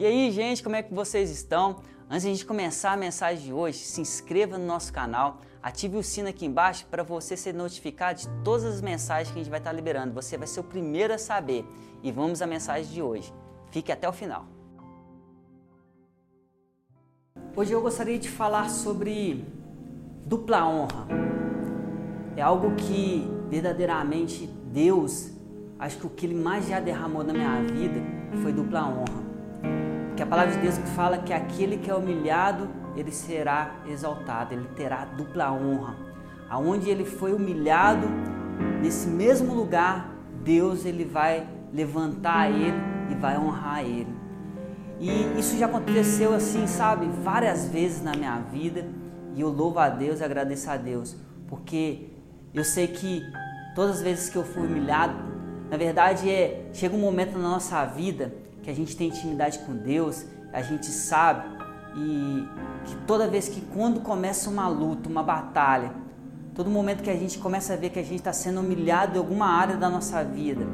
E aí, gente, como é que vocês estão? Antes de a gente começar a mensagem de hoje, se inscreva no nosso canal, ative o sino aqui embaixo para você ser notificado de todas as mensagens que a gente vai estar liberando. Você vai ser o primeiro a saber. E vamos à mensagem de hoje. Fique até o final. Hoje eu gostaria de falar sobre dupla honra. É algo que verdadeiramente Deus, acho que o que Ele mais já derramou na minha vida foi dupla honra. Porque a palavra de Deus que fala que aquele que é humilhado, ele será exaltado, ele terá dupla honra. Aonde ele foi humilhado, nesse mesmo lugar, Deus ele vai levantar ele e vai honrar ele. E isso já aconteceu assim, sabe, várias vezes na minha vida. E eu louvo a Deus e agradeço a Deus, porque eu sei que todas as vezes que eu fui humilhado, na verdade é chega um momento na nossa vida que a gente tem intimidade com Deus, a gente sabe e que toda vez que quando começa uma luta, uma batalha, todo momento que a gente começa a ver que a gente está sendo humilhado em alguma área da nossa vida,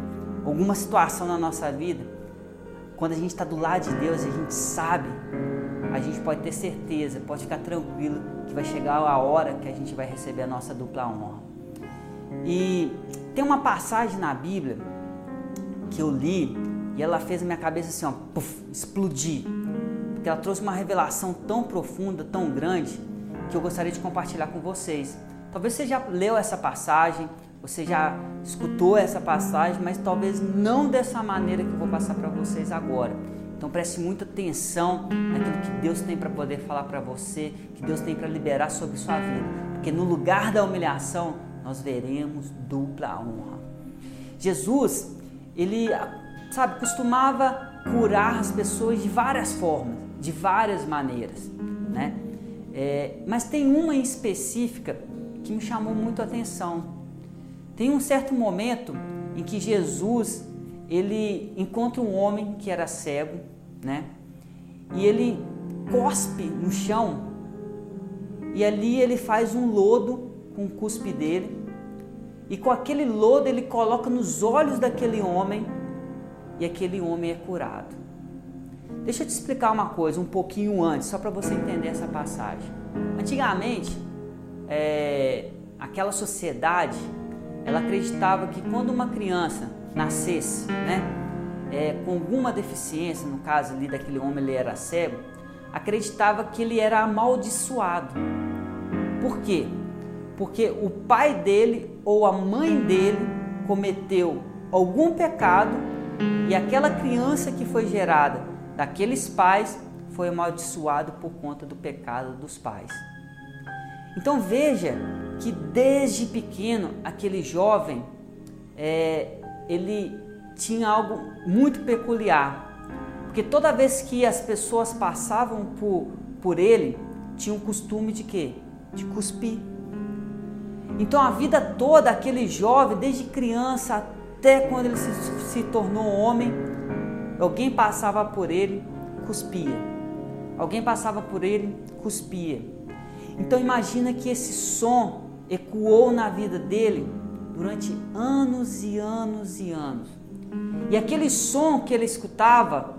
alguma situação na nossa vida, quando a gente está do lado de Deus, a gente sabe, a gente pode ter certeza, pode ficar tranquilo que vai chegar a hora que a gente vai receber a nossa dupla honra. E tem uma passagem na Bíblia que eu li e ela fez a minha cabeça assim, ó, puff, explodir. Porque ela trouxe uma revelação tão profunda, tão grande, que eu gostaria de compartilhar com vocês. Talvez você já leu essa passagem, você já escutou essa passagem, mas talvez não dessa maneira que eu vou passar para vocês agora. Então preste muita atenção naquilo que Deus tem para poder falar para você, que Deus tem para liberar sobre sua vida. Porque no lugar da humilhação, nós veremos dupla honra. Jesus, ele, sabe, costumava curar as pessoas de várias formas, de várias maneiras, né? É, mas tem uma em específica que me chamou muito a atenção. Tem um certo momento em que Jesus ele encontra um homem que era cego, né? E ele cospe no chão e ali ele faz um lodo com o cuspe dele e com aquele lodo ele coloca nos olhos daquele homem e aquele homem é curado. Deixa eu te explicar uma coisa um pouquinho antes, só para você entender essa passagem. Antigamente, é, aquela sociedade ela acreditava que quando uma criança nascesse, né, é, com alguma deficiência, no caso ali daquele homem ele era cego, acreditava que ele era amaldiçoado. Por quê? Porque o pai dele ou a mãe dele cometeu algum pecado e aquela criança que foi gerada daqueles pais foi amaldiçoado por conta do pecado dos pais. Então veja que desde pequeno aquele jovem é, ele tinha algo muito peculiar, porque toda vez que as pessoas passavam por, por ele tinham o costume de quê? De cuspir. Então a vida toda aquele jovem, desde criança até quando ele se, se tornou homem, alguém passava por ele, cuspia. Alguém passava por ele, cuspia. Então imagina que esse som ecoou na vida dele durante anos e anos e anos. E aquele som que ele escutava,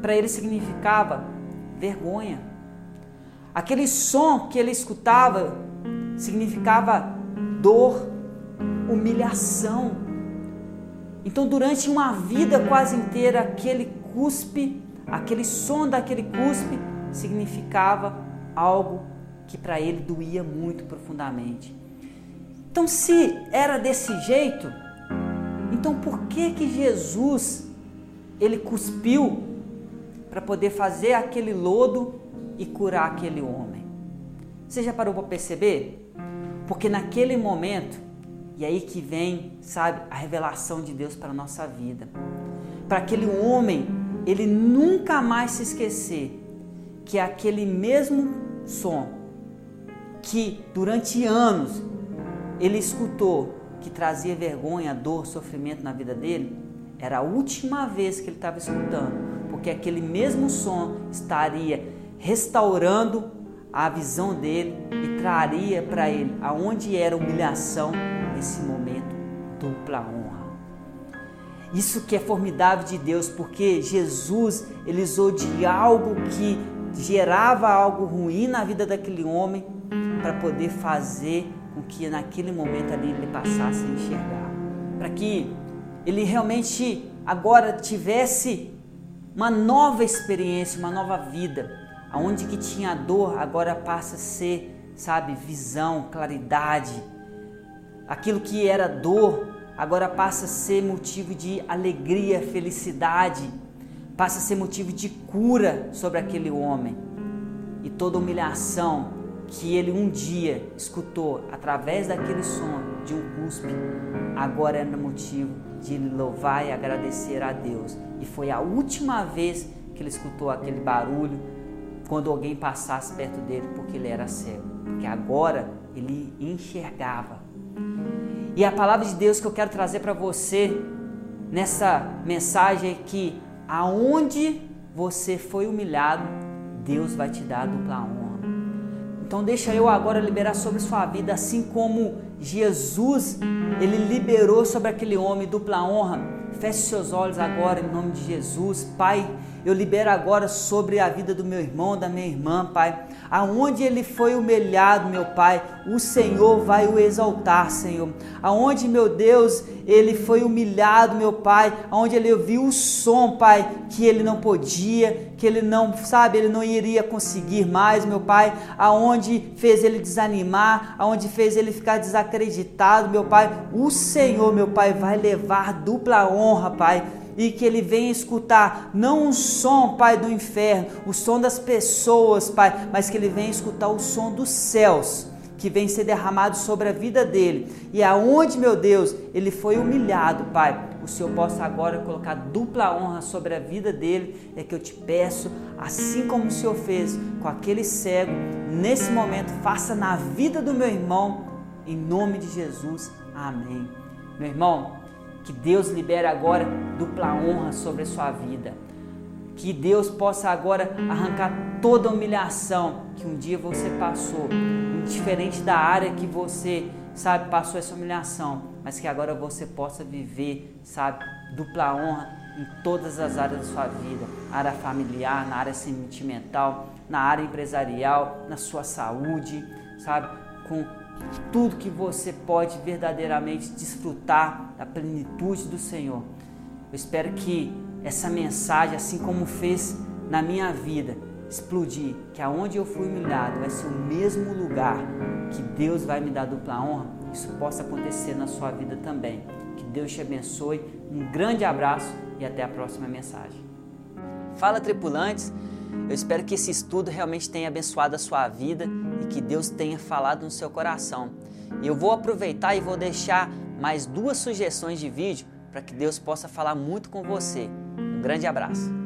para ele significava vergonha. Aquele som que ele escutava significava dor, humilhação. Então, durante uma vida quase inteira, aquele cuspe, aquele som daquele cuspe significava algo que para ele doía muito profundamente. Então, se era desse jeito, então por que que Jesus ele cuspiu para poder fazer aquele lodo e curar aquele homem? Você já parou para perceber? Porque naquele momento, e aí que vem, sabe, a revelação de Deus para a nossa vida. Para aquele homem, ele nunca mais se esquecer que aquele mesmo som que durante anos ele escutou que trazia vergonha, dor, sofrimento na vida dele, era a última vez que ele estava escutando, porque aquele mesmo som estaria restaurando a visão dele e traria para ele aonde era humilhação nesse momento dupla honra. Isso que é formidável de Deus, porque Jesus ele usou de algo que gerava algo ruim na vida daquele homem para poder fazer com que naquele momento ali ele passasse a enxergar, para que ele realmente agora tivesse uma nova experiência, uma nova vida, aonde que tinha dor agora passa a ser, sabe, visão, claridade. Aquilo que era dor agora passa a ser motivo de alegria, felicidade, passa a ser motivo de cura sobre aquele homem. E toda humilhação que ele um dia escutou através daquele som de um cuspe, agora era motivo de louvar e agradecer a Deus. E foi a última vez que ele escutou aquele barulho quando alguém passasse perto dele, porque ele era cego. Porque agora ele enxergava. E a palavra de Deus que eu quero trazer para você nessa mensagem é que aonde você foi humilhado, Deus vai te dar dupla honra. Então deixa eu agora liberar sobre sua vida, assim como Jesus, ele liberou sobre aquele homem dupla honra. Feche seus olhos agora em nome de Jesus, Pai eu libero agora sobre a vida do meu irmão, da minha irmã, Pai. Aonde ele foi humilhado, meu Pai, o Senhor vai o exaltar, Senhor. Aonde, meu Deus, ele foi humilhado, meu Pai, aonde ele ouviu o som, Pai, que ele não podia, que ele não, sabe, ele não iria conseguir mais, meu Pai, aonde fez ele desanimar, aonde fez ele ficar desacreditado, meu Pai. O Senhor, meu Pai, vai levar dupla honra, Pai e que ele venha escutar não o som, Pai, do inferno, o som das pessoas, Pai, mas que ele venha escutar o som dos céus que vem ser derramado sobre a vida dele. E aonde, meu Deus, ele foi humilhado, Pai, o Senhor possa agora colocar dupla honra sobre a vida dele. É que eu te peço, assim como o Senhor fez com aquele cego, nesse momento, faça na vida do meu irmão, em nome de Jesus. Amém. Meu irmão, que Deus libere agora dupla honra sobre a sua vida. Que Deus possa agora arrancar toda a humilhação que um dia você passou, indiferente da área que você, sabe, passou essa humilhação, mas que agora você possa viver, sabe, dupla honra em todas as áreas da sua vida, área familiar, na área sentimental, na área empresarial, na sua saúde, sabe, com tudo que você pode verdadeiramente desfrutar da plenitude do Senhor. Eu espero que essa mensagem, assim como fez na minha vida, explodir, que aonde eu fui humilhado vai ser o mesmo lugar que Deus vai me dar dupla honra, isso possa acontecer na sua vida também. Que Deus te abençoe. Um grande abraço e até a próxima mensagem. Fala tripulantes, eu espero que esse estudo realmente tenha abençoado a sua vida e que Deus tenha falado no seu coração. E eu vou aproveitar e vou deixar mais duas sugestões de vídeo para que Deus possa falar muito com você. Um grande abraço.